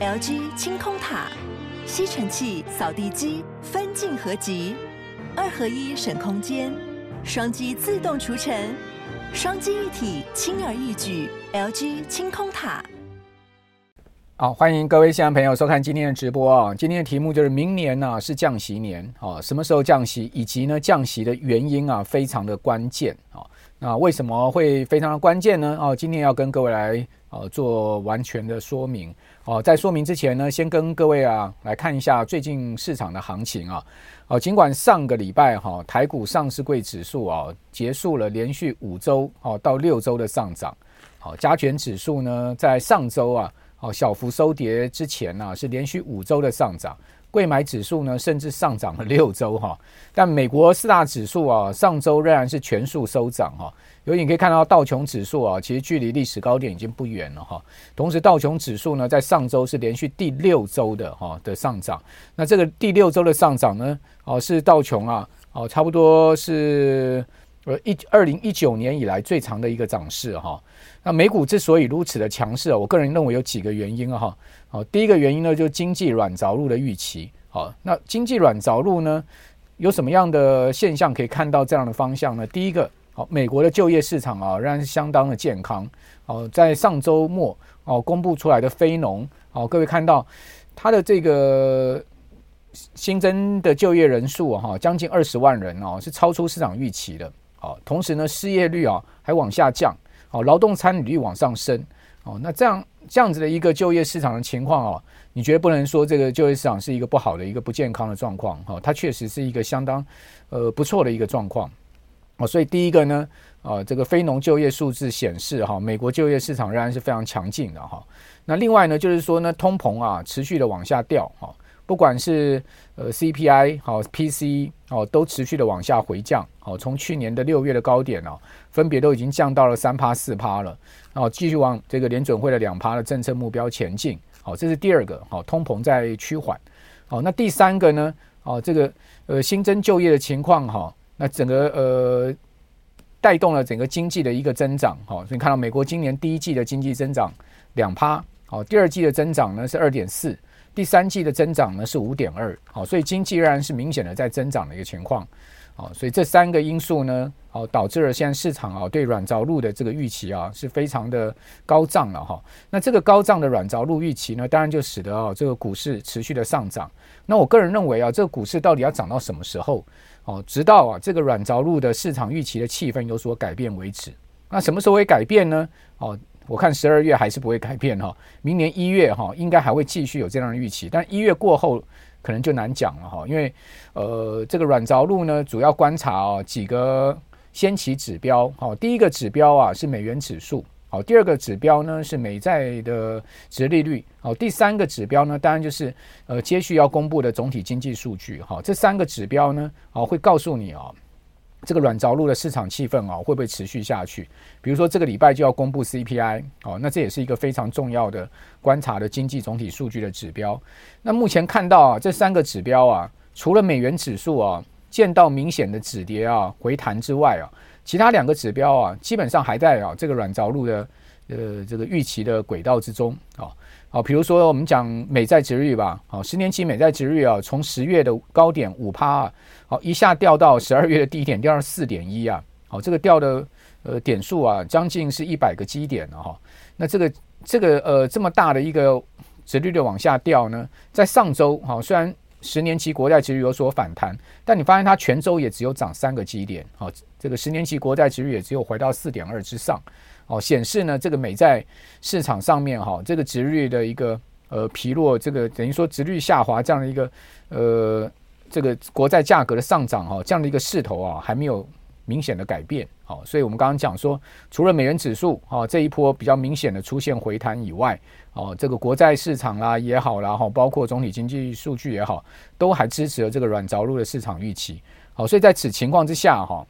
LG 清空塔，吸尘器、扫地机分镜合集，二合一省空间，双击自动除尘，双击一体轻而易举。LG 清空塔。好，欢迎各位现场朋友收看今天的直播啊！今天的题目就是明年呢、啊、是降息年啊，什么时候降息，以及呢降息的原因啊，非常的关键啊。那为什么会非常的关键呢？哦，今天要跟各位来呃做完全的说明哦。在说明之前呢，先跟各位啊来看一下最近市场的行情啊。哦，尽管上个礼拜哈台股上市柜指数啊结束了连续五周哦到六周的上涨，好，加权指数呢在上周啊哦小幅收跌之前呢是连续五周的上涨。柜买指数呢，甚至上涨了六周哈，但美国四大指数啊，上周仍然是全数收涨哈。尤其你可以看到道琼指数啊，其实距离历史高点已经不远了哈。同时，道琼指数呢，在上周是连续第六周的哈的上涨。那这个第六周的上涨呢，哦是道琼啊，哦差不多是呃一二零一九年以来最长的一个涨势哈。那美股之所以如此的强势啊，我个人认为有几个原因哈。好，第一个原因呢，就是经济软着陆的预期。好，那经济软着陆呢，有什么样的现象可以看到这样的方向呢？第一个，美国的就业市场啊，仍然是相当的健康。哦，在上周末哦，公布出来的非农，哦，各位看到它的这个新增的就业人数哈，将近二十万人哦，是超出市场预期的。哦，同时呢，失业率啊还往下降。哦，劳动参与率往上升，哦，那这样这样子的一个就业市场的情况哦，你觉得不能说这个就业市场是一个不好的一个不健康的状况哈？它确实是一个相当呃不错的一个状况哦。所以第一个呢，啊，这个非农就业数字显示哈，美国就业市场仍然是非常强劲的哈。那另外呢，就是说呢，通膨啊持续的往下掉哈。不管是呃 CPI 好 PC 哦，都持续的往下回降，好，从去年的六月的高点哦，分别都已经降到了三趴四趴了，然后继续往这个联准会的两趴的政策目标前进，好，这是第二个，好，通膨在趋缓，好，那第三个呢，哦，这个呃新增就业的情况哈，那整个呃带动了整个经济的一个增长，哈，所以看到美国今年第一季的经济增长两趴，好，第二季的增长呢是二点四。第三季的增长呢是五点二，好，所以经济仍然是明显的在增长的一个情况，好，所以这三个因素呢，好，导致了现在市场啊对软着陆的这个预期啊是非常的高涨了哈。那这个高涨的软着陆预期呢，当然就使得啊这个股市持续的上涨。那我个人认为啊，这个股市到底要涨到什么时候？哦，直到啊这个软着陆的市场预期的气氛有所改变为止。那什么时候会改变呢？哦。我看十二月还是不会改变哈，明年一月哈应该还会继续有这样的预期，但一月过后可能就难讲了哈，因为呃这个软着陆呢主要观察啊几个先期指标，好，第一个指标啊是美元指数，好，第二个指标呢是美债的殖利率，好，第三个指标呢当然就是呃接续要公布的总体经济数据好，这三个指标呢啊会告诉你啊。这个软着陆的市场气氛啊，会不会持续下去？比如说这个礼拜就要公布 CPI 哦，那这也是一个非常重要的观察的经济总体数据的指标。那目前看到啊，这三个指标啊，除了美元指数啊见到明显的止跌啊回弹之外啊，其他两个指标啊基本上还在啊这个软着陆的呃这个预期的轨道之中啊。好，比如说我们讲美债殖率吧，好，十年期美债殖率啊，从十月的高点五趴啊，好一下掉到十二月的低点，掉到四点一啊，好，这个掉的呃点数啊，将近是一百个基点了哈。那这个这个呃这么大的一个殖率的往下掉呢，在上周哈，虽然十年期国债其实有所反弹，但你发现它全周也只有涨三个基点，好，这个十年期国债殖率也只有回到四点二之上。哦，显示呢，这个美债市场上面哈，这个值率的一个呃疲弱，这个等于说值率下滑这样的一个呃这个国债价格的上涨哈，这样的一个势头啊，还没有明显的改变。好，所以我们刚刚讲说，除了美元指数啊这一波比较明显的出现回弹以外，哦，这个国债市场啦也好啦哈，包括总体经济数据也好，都还支持了这个软着陆的市场预期。好，所以在此情况之下哈，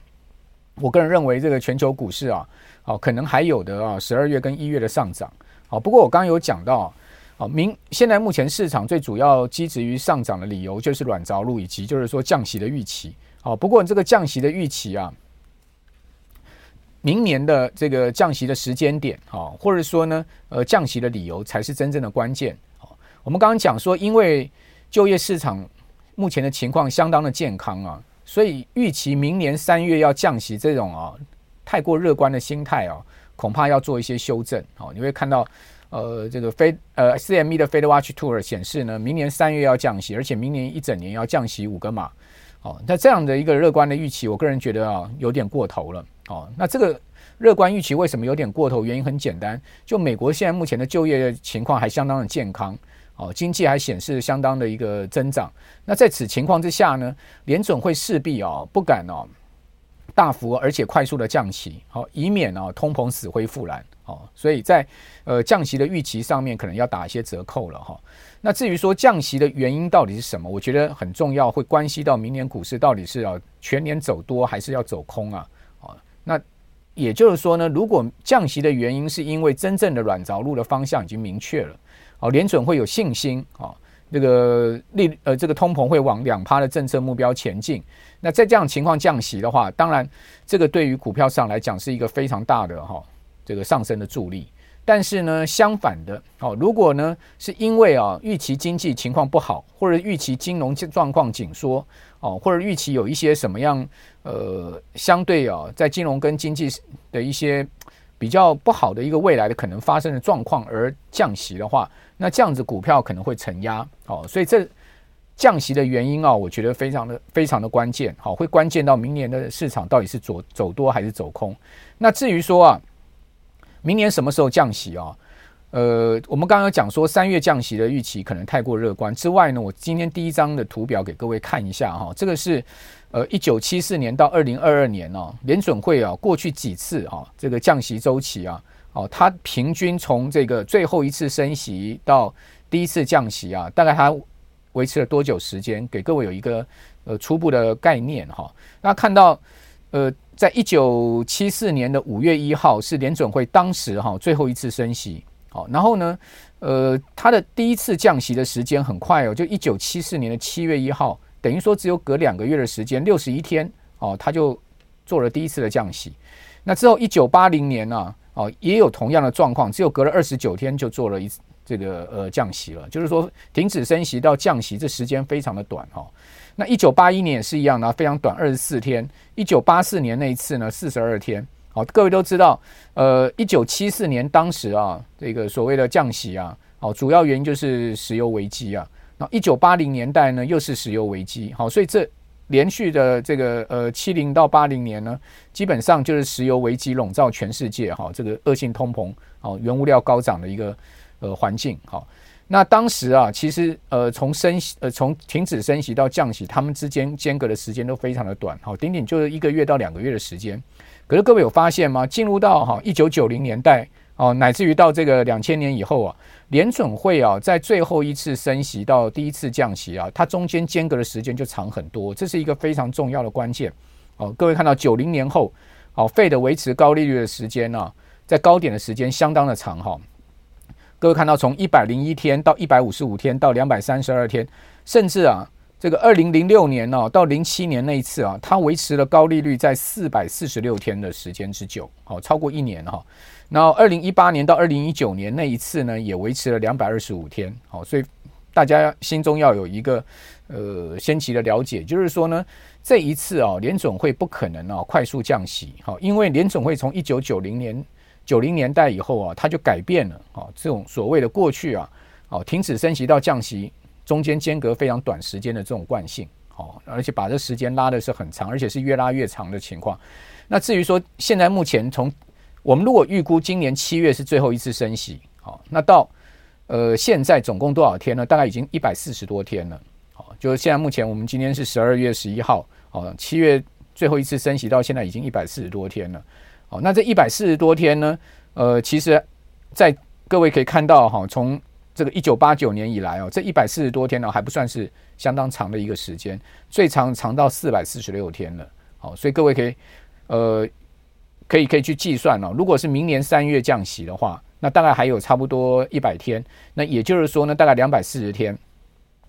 我个人认为这个全球股市啊。好，可能还有的啊，十二月跟一月的上涨。好，不过我刚刚有讲到，啊，明现在目前市场最主要基质于上涨的理由就是软着陆以及就是说降息的预期。好，不过这个降息的预期啊，明年的这个降息的时间点，哈，或者说呢，呃，降息的理由才是真正的关键。我们刚刚讲说，因为就业市场目前的情况相当的健康啊，所以预期明年三月要降息这种啊太过乐观的心态啊，恐怕要做一些修正。好，你会看到呃这个非呃 CME 的 Fed Watch Tour 显示呢，明年三月要降息，而且明年一整年要降息五个码。哦，那这样的一个乐观的预期，我个人觉得啊有点过头了。哦，那这个。乐观预期为什么有点过头？原因很简单，就美国现在目前的就业情况还相当的健康，哦，经济还显示相当的一个增长。那在此情况之下呢，联准会势必哦不敢哦大幅而且快速的降息，好，以免哦通膨死灰复燃，哦，所以在呃降息的预期上面可能要打一些折扣了哈。那至于说降息的原因到底是什么，我觉得很重要，会关系到明年股市到底是要全年走多还是要走空啊？哦，那。也就是说呢，如果降息的原因是因为真正的软着陆的方向已经明确了，哦，联准会有信心啊，这个利呃这个通膨会往两趴的政策目标前进。那在这样情况降息的话，当然这个对于股票上来讲是一个非常大的哈这个上升的助力。但是呢，相反的哦，如果呢是因为啊预期经济情况不好，或者预期金融状况紧缩。哦，或者预期有一些什么样，呃，相对啊，在金融跟经济的一些比较不好的一个未来的可能发生的状况而降息的话，那这样子股票可能会承压。哦，所以这降息的原因啊，我觉得非常的非常的关键。好，会关键到明年的市场到底是走走多还是走空。那至于说啊，明年什么时候降息啊？呃，我们刚刚讲说三月降息的预期可能太过乐观之外呢，我今天第一张的图表给各位看一下哈，这个是呃一九七四年到二零二二年哦，联准会啊过去几次啊这个降息周期啊，哦它平均从这个最后一次升息到第一次降息啊，大概它维持了多久时间？给各位有一个呃初步的概念哈。那看到呃，在一九七四年的五月一号是联准会当时哈最后一次升息。好，然后呢，呃，它的第一次降息的时间很快哦，就一九七四年的七月一号，等于说只有隔两个月的时间，六十一天哦，他就做了第一次的降息。那之后一九八零年呢，哦，也有同样的状况，只有隔了二十九天就做了一这个呃降息了，就是说停止升息到降息这时间非常的短哈。那一九八一年也是一样的，非常短，二十四天。一九八四年那一次呢，四十二天。各位都知道，呃，一九七四年当时啊，这个所谓的降息啊，好，主要原因就是石油危机啊。那一九八零年代呢，又是石油危机，好，所以这连续的这个呃七零到八零年呢，基本上就是石油危机笼罩全世界，哈，这个恶性通膨，好，原物料高涨的一个呃环境，好，那当时啊，其实呃从升息呃从停止升息到降息，他们之间间隔的时间都非常的短，好，顶顶就是一个月到两个月的时间。可是各位有发现吗？进入到哈一九九零年代哦，乃至于到这个两千年以后啊，联准会啊在最后一次升息到第一次降息啊，它中间间隔的时间就长很多，这是一个非常重要的关键哦。各位看到九零年后哦费的维持高利率的时间呢，在高点的时间相当的长哈。各位看到从一百零一天到一百五十五天到两百三十二天，甚至啊。这个二零零六年呢，到零七年那一次啊，它维持了高利率在四百四十六天的时间之久，好，超过一年哈。然后二零一八年到二零一九年那一次呢，也维持了两百二十五天，好，所以大家心中要有一个呃先期的了解，就是说呢，这一次啊，联总会不可能啊快速降息，好，因为联总会从一九九零年九零年代以后啊，它就改变了啊这种所谓的过去啊，哦停止升息到降息。中间间隔非常短时间的这种惯性，哦，而且把这时间拉的是很长，而且是越拉越长的情况。那至于说现在目前从我们如果预估今年七月是最后一次升息，好，那到呃现在总共多少天呢？大概已经一百四十多天了，好，就是现在目前我们今天是十二月十一号，哦，七月最后一次升息到现在已经一百四十多天了，好，那这一百四十多天呢，呃，其实，在各位可以看到哈，从这个一九八九年以来哦，这一百四十多天呢，还不算是相当长的一个时间，最长长到四百四十六天了。好，所以各位可以呃，可以可以去计算哦。如果是明年三月降息的话，那大概还有差不多一百天。那也就是说呢，大概两百四十天，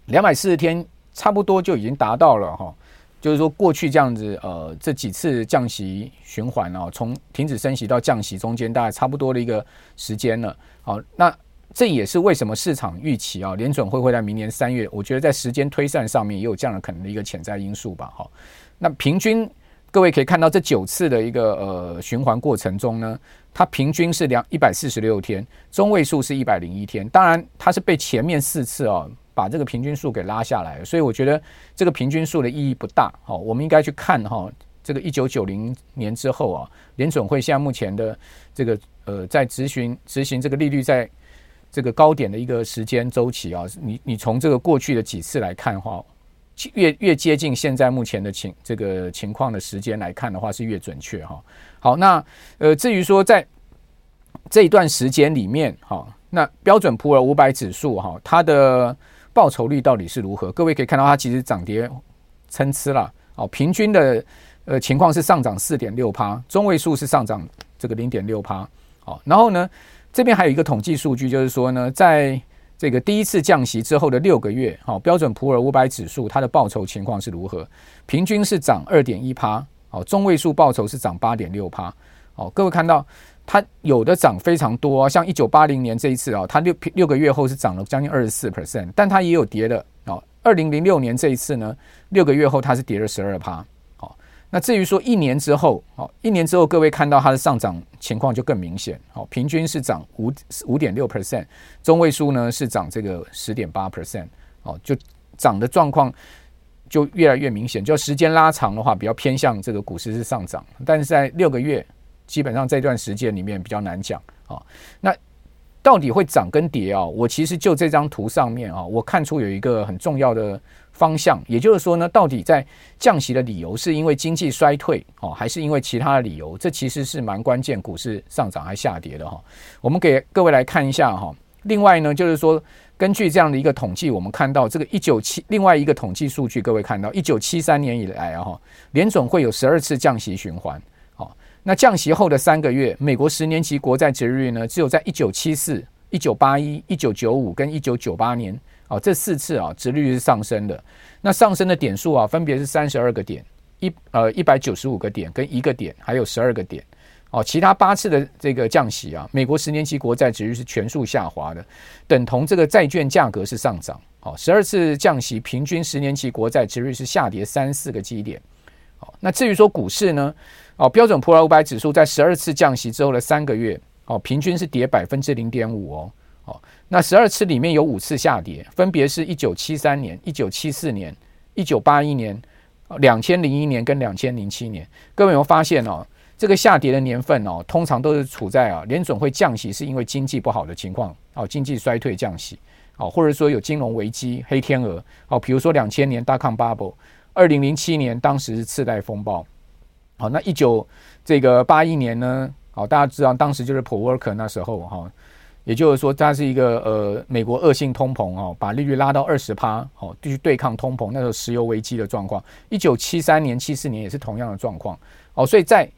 两百四十天差不多就已经达到了哈。就是说过去这样子呃，这几次降息循环哦，从停止升息到降息中间大概差不多的一个时间了。好，那。这也是为什么市场预期啊，联准会会在明年三月，我觉得在时间推算上面也有这样的可能的一个潜在因素吧。哈，那平均各位可以看到这九次的一个呃循环过程中呢，它平均是两一百四十六天，中位数是一百零一天。当然，它是被前面四次啊把这个平均数给拉下来，所以我觉得这个平均数的意义不大。好，我们应该去看哈，这个一九九零年之后啊，联准会现在目前的这个呃在执行执行这个利率在。这个高点的一个时间周期啊，你你从这个过去的几次来看的话，越越接近现在目前的情这个情况的时间来看的话，是越准确哈。好，那呃，至于说在这一段时间里面哈，那标准普尔五百指数哈，它的报酬率到底是如何？各位可以看到，它其实涨跌参差了。哦，平均的呃情况是上涨四点六趴，中位数是上涨这个零点六趴。好，然后呢？这边还有一个统计数据，就是说呢，在这个第一次降息之后的六个月，好，标准普尔五百指数它的报酬情况是如何？平均是涨二点一趴，好，中位数报酬是涨八点六趴，好，各位看到它有的涨非常多，像一九八零年这一次啊，它六六个月后是涨了将近二十四 percent，但它也有跌的，哦，二零零六年这一次呢，六个月后它是跌了十二趴。那至于说一年之后，好，一年之后各位看到它的上涨情况就更明显，好，平均是涨五五点六 percent，中位数呢是涨这个十点八 percent，哦，就涨的状况就越来越明显。就时间拉长的话，比较偏向这个股市是上涨，但是在六个月，基本上这段时间里面比较难讲啊。那到底会涨跟跌啊？我其实就这张图上面啊，我看出有一个很重要的。方向，也就是说呢，到底在降息的理由是因为经济衰退哦，还是因为其他的理由？这其实是蛮关键，股市上涨还下跌的哈。我们给各位来看一下哈。另外呢，就是说根据这样的一个统计，我们看到这个一九七另外一个统计数据，各位看到一九七三年以来啊哈，联总会有十二次降息循环。那降息后的三个月，美国十年期国债殖利率呢，只有在一九七四、一九八一、一九九五跟一九九八年。哦，这四次啊，殖利率是上升的。那上升的点数啊，分别是三十二个点，一呃一百九十五个点跟一个点，还有十二个点。哦，其他八次的这个降息啊，美国十年期国债殖利率是全数下滑的，等同这个债券价格是上涨。哦，十二次降息，平均十年期国债殖利率是下跌三四个基点。哦，那至于说股市呢？哦，标准普尔五百指数在十二次降息之后的三个月，哦，平均是跌百分之零点五哦。哦，那十二次里面有五次下跌，分别是一九七三年、一九七四年、一九八一年、两千零一年跟两千零七年。各位有没有发现哦？这个下跌的年份哦，通常都是处在啊联准会降息是因为经济不好的情况哦，经济衰退降息哦，或者说有金融危机、黑天鹅哦，比如说两千年 dot-com bubble，二零零七年当时是次贷风暴。好，那一九这个八一年呢？好，大家知道当时就是 Paul Volcker 那时候哈。也就是说，它是一个呃，美国恶性通膨哦，把利率拉到二十趴哦，必须对抗通膨。那时候石油危机的状况，一九七三年、七四年也是同样的状况哦。所以在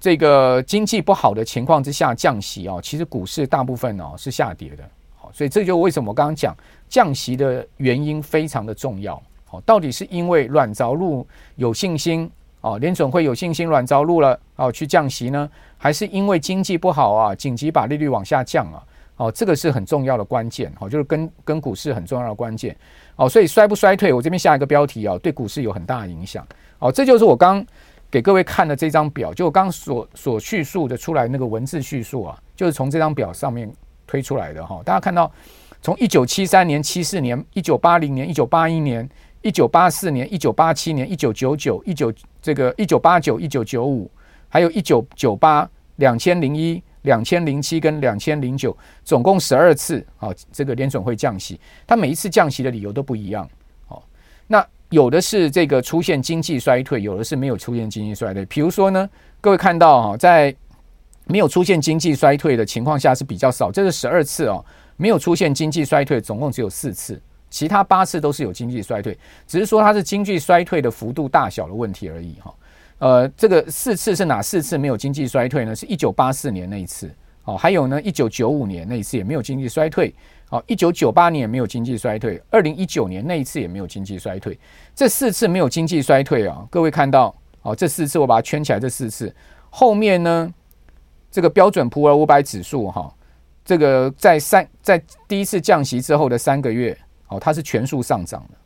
这个经济不好的情况之下降息哦，其实股市大部分哦是下跌的。好，所以这就为什么我刚刚讲降息的原因非常的重要。好，到底是因为软着陆有信心？哦，联准会有信心软着陆了哦，去降息呢，还是因为经济不好啊，紧急把利率往下降啊？哦，这个是很重要的关键，哦，就是跟跟股市很重要的关键。哦，所以衰不衰退，我这边下一个标题啊，对股市有很大的影响。哦，这就是我刚给各位看的这张表，就我刚所所叙述的出来那个文字叙述啊，就是从这张表上面推出来的哈。大家看到，从一九七三年、七四年、一九八零年、一九八一年。一九八四年、一九八七年、一九九九、一九这个一九八九、一九九五，还有一九九八、两千零一、两千零七跟两千零九，总共十二次啊，这个联准会降息，它每一次降息的理由都不一样。哦，那有的是这个出现经济衰退，有的是没有出现经济衰退。比如说呢，各位看到哈，在没有出现经济衰退的情况下是比较少，这是十二次哦，没有出现经济衰退，总共只有四次。其他八次都是有经济衰退，只是说它是经济衰退的幅度大小的问题而已哈。呃，这个四次是哪四次没有经济衰退呢？是一九八四年那一次哦，还有呢，一九九五年那一次也没有经济衰退哦，一九九八年也没有经济衰退，二零一九年那一次也没有经济衰退。这四次没有经济衰退啊，各位看到哦，这四次我把它圈起来，这四次后面呢，这个标准普尔五百指数哈，这个在三在第一次降息之后的三个月，哦，它是全数上涨的。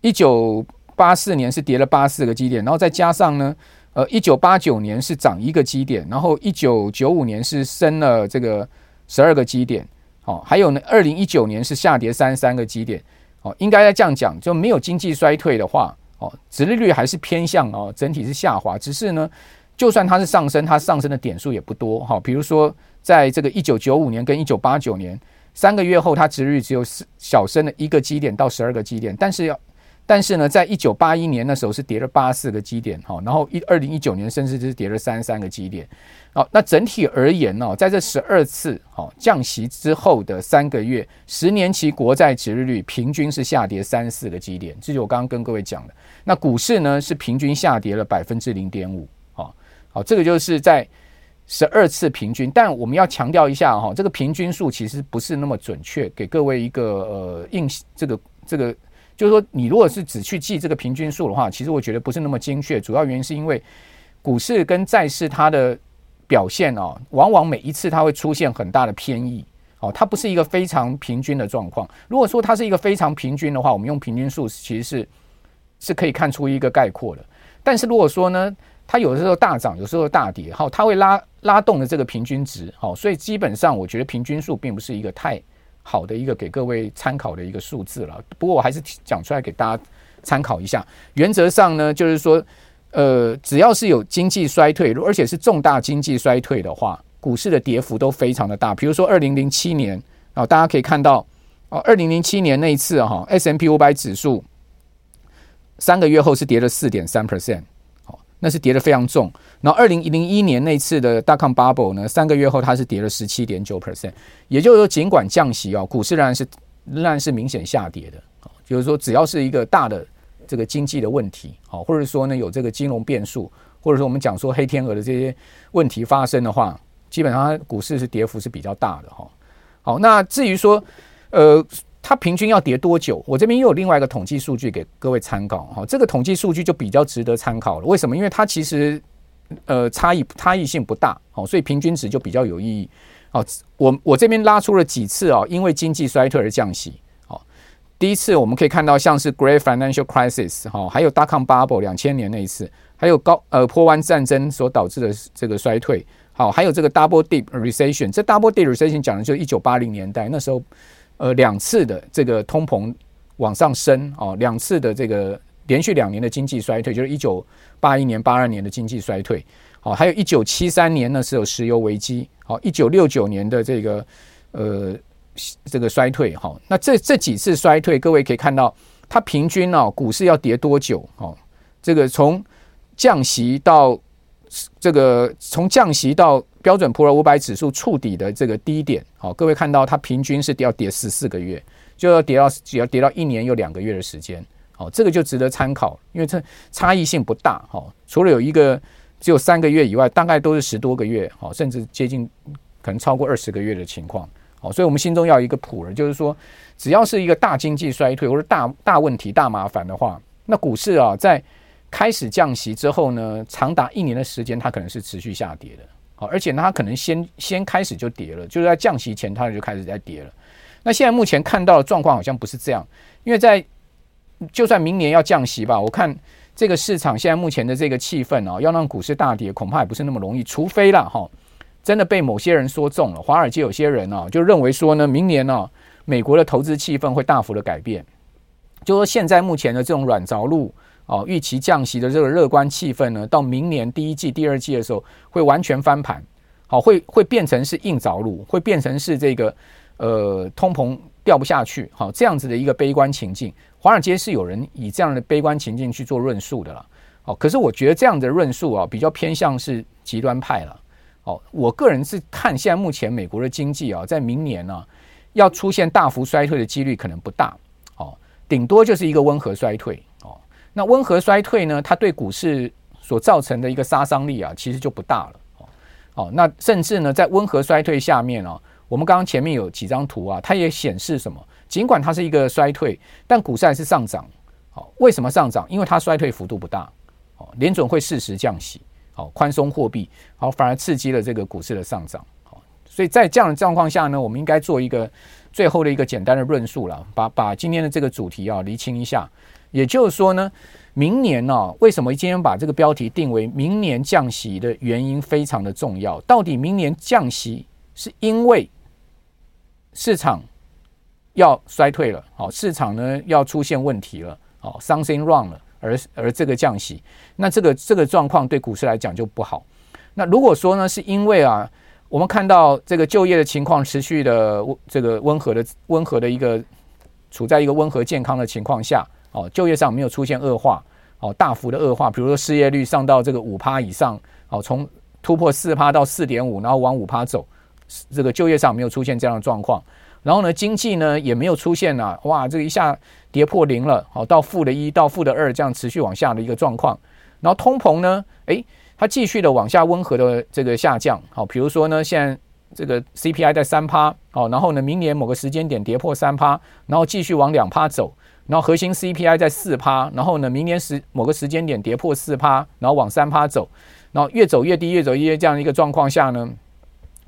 一九八四年是跌了八四个基点，然后再加上呢，呃，一九八九年是涨一个基点，然后一九九五年是升了这个十二个基点，哦，还有呢，二零一九年是下跌三十三个基点，哦，应该要这样讲，就没有经济衰退的话，哦，殖利率还是偏向哦，整体是下滑，只是呢，就算它是上升，它上升的点数也不多，哈，比如说在这个一九九五年跟一九八九年三个月后，它值率只有小升了一个基点到十二个基点，但是要。但是呢，在一九八一年那时候是跌了八四个基点，哈，然后一二零一九年甚至是跌了三三个基点，好，那整体而言呢，在这十二次好降息之后的三个月，十年期国债值利率平均是下跌三四个基点，这是我刚刚跟各位讲的。那股市呢是平均下跌了百分之零点五，好，好，这个就是在十二次平均，但我们要强调一下哈，这个平均数其实不是那么准确，给各位一个呃印这个这个。就是说，你如果是只去记这个平均数的话，其实我觉得不是那么精确。主要原因是因为股市跟债市它的表现哦，往往每一次它会出现很大的偏移哦，它不是一个非常平均的状况。如果说它是一个非常平均的话，我们用平均数其实是是可以看出一个概括的。但是如果说呢，它有的时候大涨，有时候大跌，好，它会拉拉动的这个平均值，好，所以基本上我觉得平均数并不是一个太。好的一个给各位参考的一个数字了，不过我还是讲出来给大家参考一下。原则上呢，就是说，呃，只要是有经济衰退，而且是重大经济衰退的话，股市的跌幅都非常的大。比如说二零零七年啊，大家可以看到啊，二零零七年那一次哈，S M P 五百指数三个月后是跌了四点三 percent。那是跌得非常重，然后二零零一年那次的大康 bubble 呢，三个月后它是跌了十七点九 percent，也就是说，尽管降息哦，股市仍然是仍然是明显下跌的，就是说，只要是一个大的这个经济的问题，好，或者说呢有这个金融变数，或者说我们讲说黑天鹅的这些问题发生的话，基本上股市是跌幅是比较大的哈。好，那至于说呃。它平均要跌多久？我这边又有另外一个统计数据给各位参考哈，这个统计数据就比较值得参考了。为什么？因为它其实呃差异差异性不大，好，所以平均值就比较有意义。好，我我这边拉出了几次啊，因为经济衰退而降息。好，第一次我们可以看到像是 Great Financial Crisis 哈，还有 Dot-com Bubble 两千年那一次，还有高呃波湾战争所导致的这个衰退。好，还有这个 Double Dip Recession，这 Double Dip Recession 讲的就是一九八零年代那时候。呃，两次的这个通膨往上升哦，两次的这个连续两年的经济衰退，就是一九八一年、八二年的经济衰退，好，还有一九七三年呢是有石油危机，好，一九六九年的这个呃这个衰退，好，那这这几次衰退，各位可以看到，它平均哦，股市要跌多久？哦，这个从降息到这个从降息到。标准普尔五百指数触底的这个低点，好，各位看到它平均是要跌十四个月，就要跌到只要跌到一年又两个月的时间，好，这个就值得参考，因为这差异性不大，哈，除了有一个只有三个月以外，大概都是十多个月，好，甚至接近可能超过二十个月的情况，好，所以我们心中要有一个谱了，就是说，只要是一个大经济衰退或者大大问题、大麻烦的话，那股市啊，在开始降息之后呢，长达一年的时间，它可能是持续下跌的。而且呢，它可能先先开始就跌了，就是在降息前，它就开始在跌了。那现在目前看到的状况好像不是这样，因为在就算明年要降息吧，我看这个市场现在目前的这个气氛啊，要让股市大跌，恐怕也不是那么容易。除非了哈，真的被某些人说中了，华尔街有些人啊，就认为说呢，明年呢，美国的投资气氛会大幅的改变，就说现在目前的这种软着陆。哦，预期降息的这个乐观气氛呢，到明年第一季、第二季的时候会完全翻盘，好，会会变成是硬着陆，会变成是这个呃通膨掉不下去，好，这样子的一个悲观情境。华尔街是有人以这样的悲观情境去做论述的了，哦，可是我觉得这样的论述啊，比较偏向是极端派了。哦，我个人是看现在目前美国的经济啊，在明年呢要出现大幅衰退的几率可能不大，哦，顶多就是一个温和衰退。那温和衰退呢？它对股市所造成的一个杀伤力啊，其实就不大了。哦，那甚至呢，在温和衰退下面啊，我们刚刚前面有几张图啊，它也显示什么？尽管它是一个衰退，但股市还是上涨。好，为什么上涨？因为它衰退幅度不大。哦，联准会适时降息，好，宽松货币，好，反而刺激了这个股市的上涨。好，所以在这样的状况下呢，我们应该做一个最后的一个简单的论述了，把把今天的这个主题啊厘清一下。也就是说呢，明年呢、啊，为什么今天把这个标题定为明年降息的原因非常的重要？到底明年降息是因为市场要衰退了，好，市场呢要出现问题了，好，something wrong 了，而而这个降息，那这个这个状况对股市来讲就不好。那如果说呢，是因为啊，我们看到这个就业的情况持续的这个温和的温和的一个处在一个温和健康的情况下，哦，就业上没有出现恶化，哦，大幅的恶化，比如说失业率上到这个五趴以上，哦，从突破四趴到四点五，然后往五趴走，这个就业上没有出现这样的状况。然后呢，经济呢也没有出现啊，哇，这一下跌破零了，好，到负的一到负的二这样持续往下的一个状况。然后通膨呢，诶，它继续的往下温和的这个下降，好，比如说呢，现在这个 CPI 在三趴，好，然后呢，明年某个时间点跌破三趴，然后继续往两趴走，然后核心 CPI 在四趴，然后呢，明年时某个时间点跌破四趴，然后往三趴走，然后越走越低，越走越低这样一个状况下呢。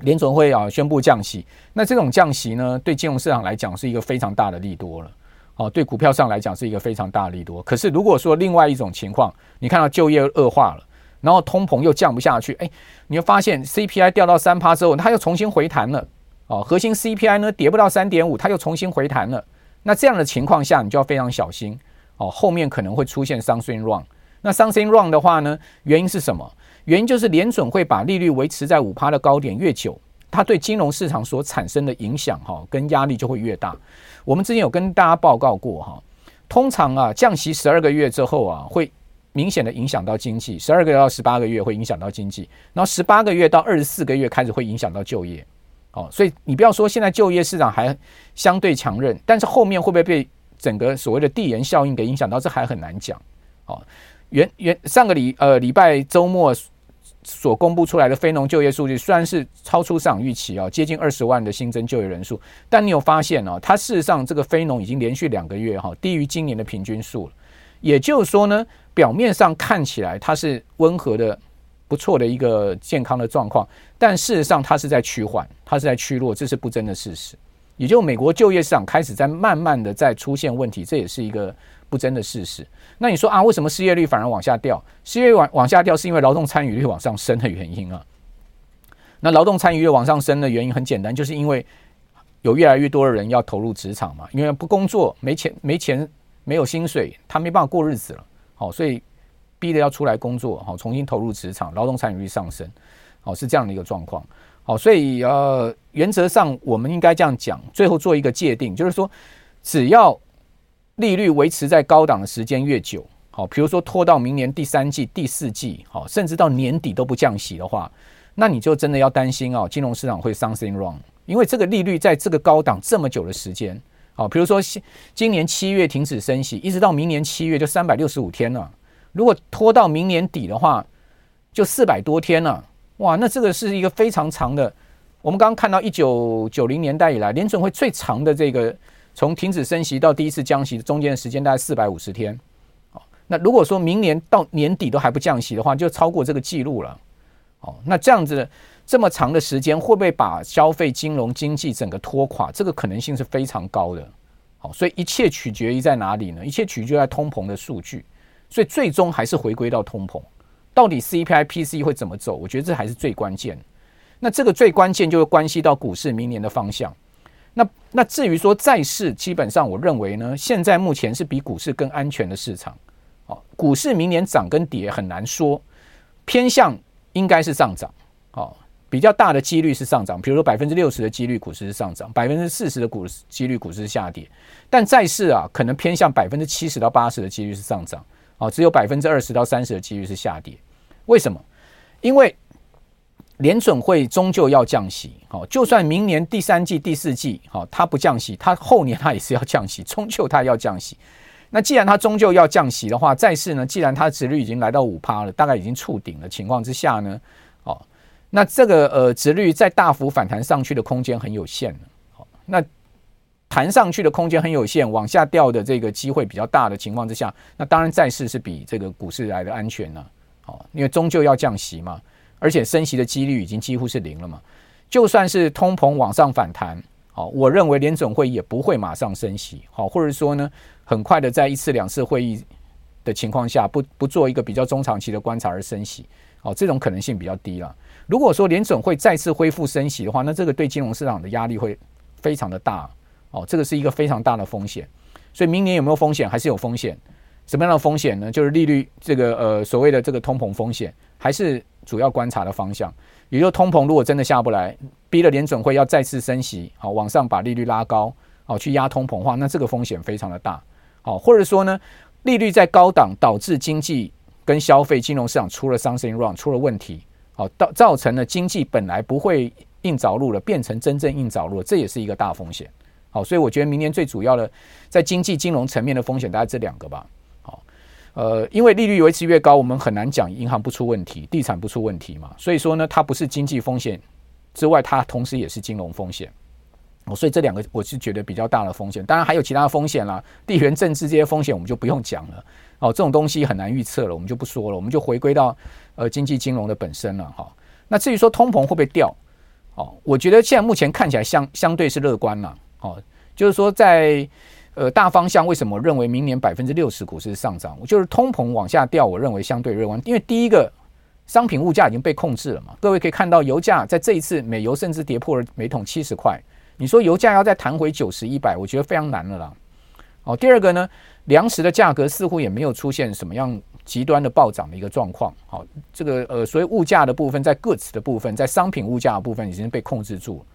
联准会啊宣布降息，那这种降息呢，对金融市场来讲是一个非常大的利多了。哦，对股票上来讲是一个非常大的利多。可是如果说另外一种情况，你看到就业恶化了，然后通膨又降不下去，哎，你会发现 CPI 掉到三趴之后，它又重新回弹了。哦，核心 CPI 呢跌不到三点五，它又重新回弹了。那这样的情况下，你就要非常小心。哦，后面可能会出现 something wrong。那 something wrong 的话呢，原因是什么？原因就是联准会把利率维持在五趴的高点越久，它对金融市场所产生的影响哈跟压力就会越大。我们之前有跟大家报告过哈，通常啊降息十二个月之后啊，会明显的影响到经济，十二个月到十八个月会影响到经济，然后十八个月到二十四个月开始会影响到就业。哦，所以你不要说现在就业市场还相对强韧，但是后面会不会被整个所谓的地缘效应给影响到，这还很难讲。哦，原原上个礼呃礼拜周末。所公布出来的非农就业数据虽然是超出市场预期啊，接近二十万的新增就业人数，但你有发现哦？它事实上这个非农已经连续两个月哈低于今年的平均数了。也就是说呢，表面上看起来它是温和的、不错的一个健康的状况，但事实上它是在趋缓，它是在趋弱，这是不争的事实。也就美国就业市场开始在慢慢的在出现问题，这也是一个。不争的事实。那你说啊，为什么失业率反而往下掉？失业率往往下掉，是因为劳动参与率往上升的原因啊。那劳动参与率往上升的原因很简单，就是因为有越来越多的人要投入职场嘛。因为不工作，没钱，没钱，没有薪水，他没办法过日子了。好，所以逼着要出来工作，好，重新投入职场，劳动参与率上升，好，是这样的一个状况。好，所以呃，原则上我们应该这样讲，最后做一个界定，就是说，只要利率维持在高档的时间越久，好，比如说拖到明年第三季、第四季，好，甚至到年底都不降息的话，那你就真的要担心哦，金融市场会 something wrong，因为这个利率在这个高档这么久的时间，好，比如说今年七月停止升息，一直到明年七月就三百六十五天了，如果拖到明年底的话，就四百多天了，哇，那这个是一个非常长的。我们刚刚看到一九九零年代以来联准会最长的这个。从停止升息到第一次降息中间的时间大概四百五十天，哦，那如果说明年到年底都还不降息的话，就超过这个记录了，哦，那这样子这么长的时间会不会把消费、金融、经济整个拖垮？这个可能性是非常高的，好，所以一切取决于在哪里呢？一切取决于在通膨的数据，所以最终还是回归到通膨，到底 CPI、PC 会怎么走？我觉得这还是最关键。那这个最关键就会关系到股市明年的方向。那那至于说债市，基本上我认为呢，现在目前是比股市更安全的市场。哦，股市明年涨跟跌很难说，偏向应该是上涨。哦，比较大的几率是上涨，比如说百分之六十的几率股市是上涨，百分之四十的股几率股市是下跌。但债市啊，可能偏向百分之七十到八十的几率是上涨。哦，只有百分之二十到三十的几率是下跌。为什么？因为联准会终究要降息，好，就算明年第三季、第四季，好，它不降息，它后年它也是要降息，终究它要降息。那既然它终究要降息的话，债市呢，既然它的值率已经来到五趴了，大概已经触顶的情况之下呢，哦，那这个呃值率再大幅反弹上去的空间很有限了，好，那弹上去的空间很有限，往下掉的这个机会比较大的情况之下，那当然债市是比这个股市来的安全呢，好，因为终究要降息嘛。而且升息的几率已经几乎是零了嘛，就算是通膨往上反弹，好，我认为联准会也不会马上升息，好，或者说呢，很快的在一次两次会议的情况下，不不做一个比较中长期的观察而升息，好，这种可能性比较低了。如果说联准会再次恢复升息的话，那这个对金融市场的压力会非常的大，哦，这个是一个非常大的风险。所以明年有没有风险？还是有风险。什么样的风险呢？就是利率这个呃所谓的这个通膨风险，还是主要观察的方向。也就是通膨如果真的下不来，逼了联准会要再次升息，好往上把利率拉高，好去压通膨的话，那这个风险非常的大。好，或者说呢，利率在高档导致经济跟消费金融市场出了 something wrong，出了问题，好造造成了经济本来不会硬着陆了，变成真正硬着陆了，这也是一个大风险。好，所以我觉得明年最主要的在经济金融层面的风险大概这两个吧。好呃，因为利率维持越高，我们很难讲银行不出问题，地产不出问题嘛。所以说呢，它不是经济风险之外，它同时也是金融风险。哦，所以这两个我是觉得比较大的风险。当然还有其他风险啦，地缘政治这些风险我们就不用讲了。哦，这种东西很难预测了，我们就不说了，我们就回归到呃经济金融的本身了哈。那至于说通膨会不会掉？哦，我觉得现在目前看起来相相对是乐观了。哦，就是说在。呃，大方向为什么认为明年百分之六十股市上涨？就是通膨往下掉，我认为相对乐观。因为第一个，商品物价已经被控制了嘛。各位可以看到，油价在这一次美油甚至跌破了每桶七十块。你说油价要再弹回九十、一百，我觉得非常难了啦。哦，第二个呢，粮食的价格似乎也没有出现什么样极端的暴涨的一个状况。好，这个呃，所以物价的部分，在 goods 的部分，在商品物价的部分已经被控制住。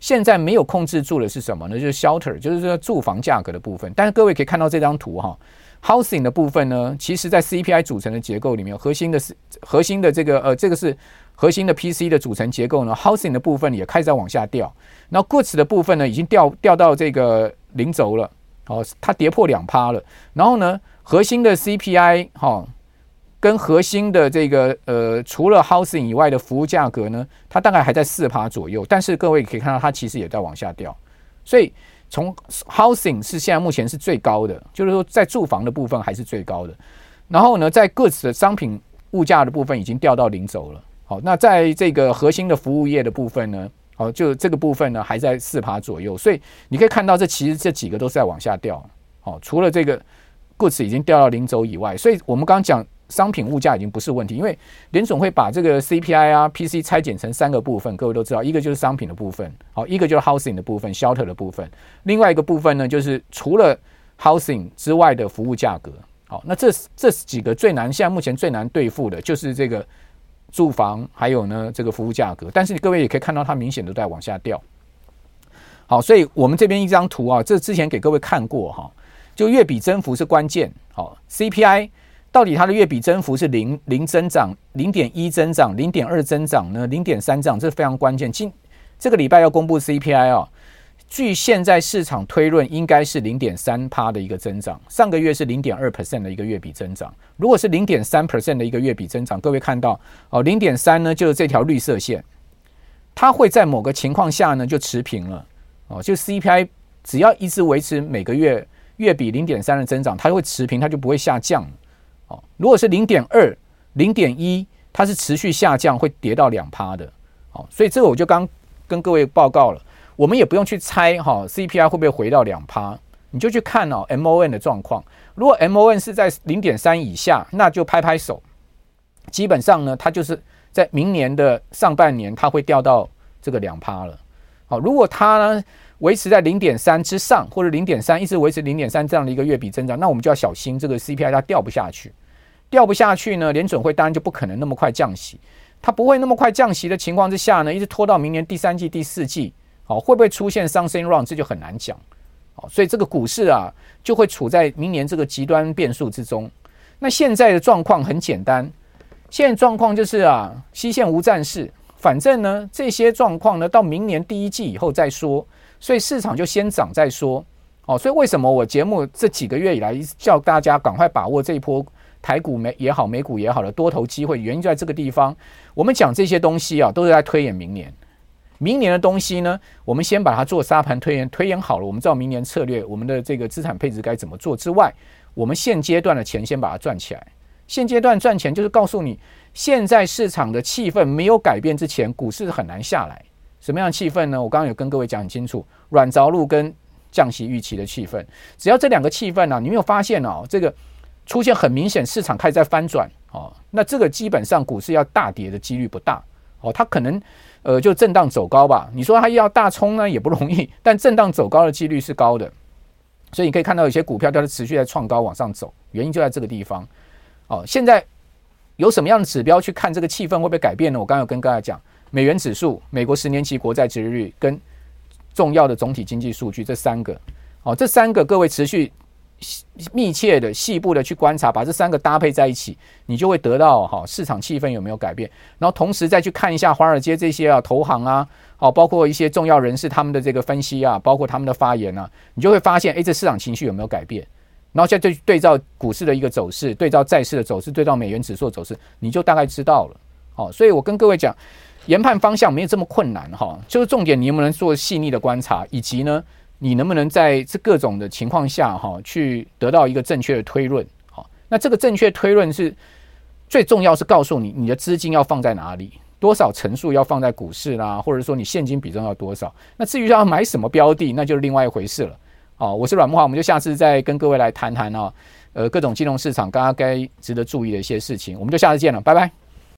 现在没有控制住的是什么呢？就是 shelter，就是说住房价格的部分。但是各位可以看到这张图哈，housing 的部分呢，其实在 CPI 组成的结构里面，核心的是核心的这个呃，这个是核心的 PC 的组成结构呢，housing 的部分也开始在往下掉。那 goods 的部分呢，已经掉掉到这个零轴了，哦，它跌破两趴了。然后呢，核心的 CPI 哈。跟核心的这个呃，除了 housing 以外的服务价格呢，它大概还在四趴左右。但是各位可以看到，它其实也在往下掉。所以从 housing 是现在目前是最高的，就是说在住房的部分还是最高的。然后呢，在 goods 的商品物价的部分已经掉到零轴了。好，那在这个核心的服务业的部分呢，好，就这个部分呢还在四趴左右。所以你可以看到，这其实这几个都是在往下掉。好，除了这个 goods 已经掉到零轴以外，所以我们刚刚讲。商品物价已经不是问题，因为联总会把这个 CPI 啊、PC 拆解成三个部分，各位都知道，一个就是商品的部分，好，一个就是 housing 的部分，shelter 的部分，另外一个部分呢，就是除了 housing 之外的服务价格，好，那这这几个最难，现在目前最难对付的就是这个住房，还有呢这个服务价格，但是各位也可以看到，它明显都在往下掉。好，所以我们这边一张图啊，这之前给各位看过哈，就月比增幅是关键，好，CPI。到底它的月比增幅是零零增长、零点一增长、零点二增长呢？零点三涨，这是非常关键。今这个礼拜要公布 CPI 啊，据现在市场推论，应该是零点三趴的一个增长。上个月是零点二 percent 的一个月比增长。如果是零点三 percent 的一个月比增长，各位看到哦，零点三呢就是这条绿色线，它会在某个情况下呢就持平了哦。就 CPI 只要一直维持每个月月比零点三的增长，它就会持平，它就不会下降。哦，如果是零点二、零点一，它是持续下降，会跌到两趴的。哦，所以这个我就刚跟各位报告了，我们也不用去猜哈，CPI 会不会回到两趴，你就去看哦，MON 的状况。如果 MON 是在零点三以下，那就拍拍手，基本上呢，它就是在明年的上半年，它会掉到这个两趴了。好，如果它呢，维持在零点三之上，或者零点三一直维持零点三这样的一个月比增长，那我们就要小心这个 CPI 它掉不下去，掉不下去呢，联准会当然就不可能那么快降息，它不会那么快降息的情况之下呢，一直拖到明年第三季、第四季，好，会不会出现 something wrong，这就很难讲，好，所以这个股市啊就会处在明年这个极端变数之中。那现在的状况很简单，现在状况就是啊，西线无战事，反正呢这些状况呢到明年第一季以后再说。所以市场就先涨再说，哦，所以为什么我节目这几个月以来叫大家赶快把握这一波台股美也好，美股也好的多头机会，原因就在这个地方。我们讲这些东西啊，都是在推演明年。明年的东西呢，我们先把它做沙盘推演，推演好了，我们知道明年策略，我们的这个资产配置该怎么做之外，我们现阶段的钱先把它赚起来。现阶段赚钱就是告诉你，现在市场的气氛没有改变之前，股市很难下来。什么样的气氛呢？我刚刚有跟各位讲很清楚，软着陆跟降息预期的气氛，只要这两个气氛呢、你没有发现哦，这个出现很明显，市场开始在翻转哦，那这个基本上股市要大跌的几率不大哦，它可能呃就震荡走高吧。你说它要大冲呢也不容易，但震荡走高的几率是高的，所以你可以看到有些股票它是持续在创高往上走，原因就在这个地方哦。现在有什么样的指标去看这个气氛会不会改变呢？我刚刚有跟大家讲，美元指数、美国十年期国债殖利率跟重要的总体经济数据，这三个，哦，这三个各位持续密切的、细部的去观察，把这三个搭配在一起，你就会得到哈市场气氛有没有改变。然后同时再去看一下华尔街这些啊投行啊，哦，包括一些重要人士他们的这个分析啊，包括他们的发言啊，你就会发现，哎，这市场情绪有没有改变？然后再对对照股市的一个走势，对照债市的走势，对照美元指数的走势，你就大概知道了。好，所以我跟各位讲。研判方向没有这么困难哈，就是重点你能不能做细腻的观察，以及呢，你能不能在这各种的情况下哈，去得到一个正确的推论。好，那这个正确推论是最重要，是告诉你你的资金要放在哪里，多少成数要放在股市啦，或者说你现金比重要多少。那至于要买什么标的，那就是另外一回事了。好，我是阮木华，我们就下次再跟各位来谈谈啊，呃，各种金融市场刚刚该值得注意的一些事情，我们就下次见了，拜拜。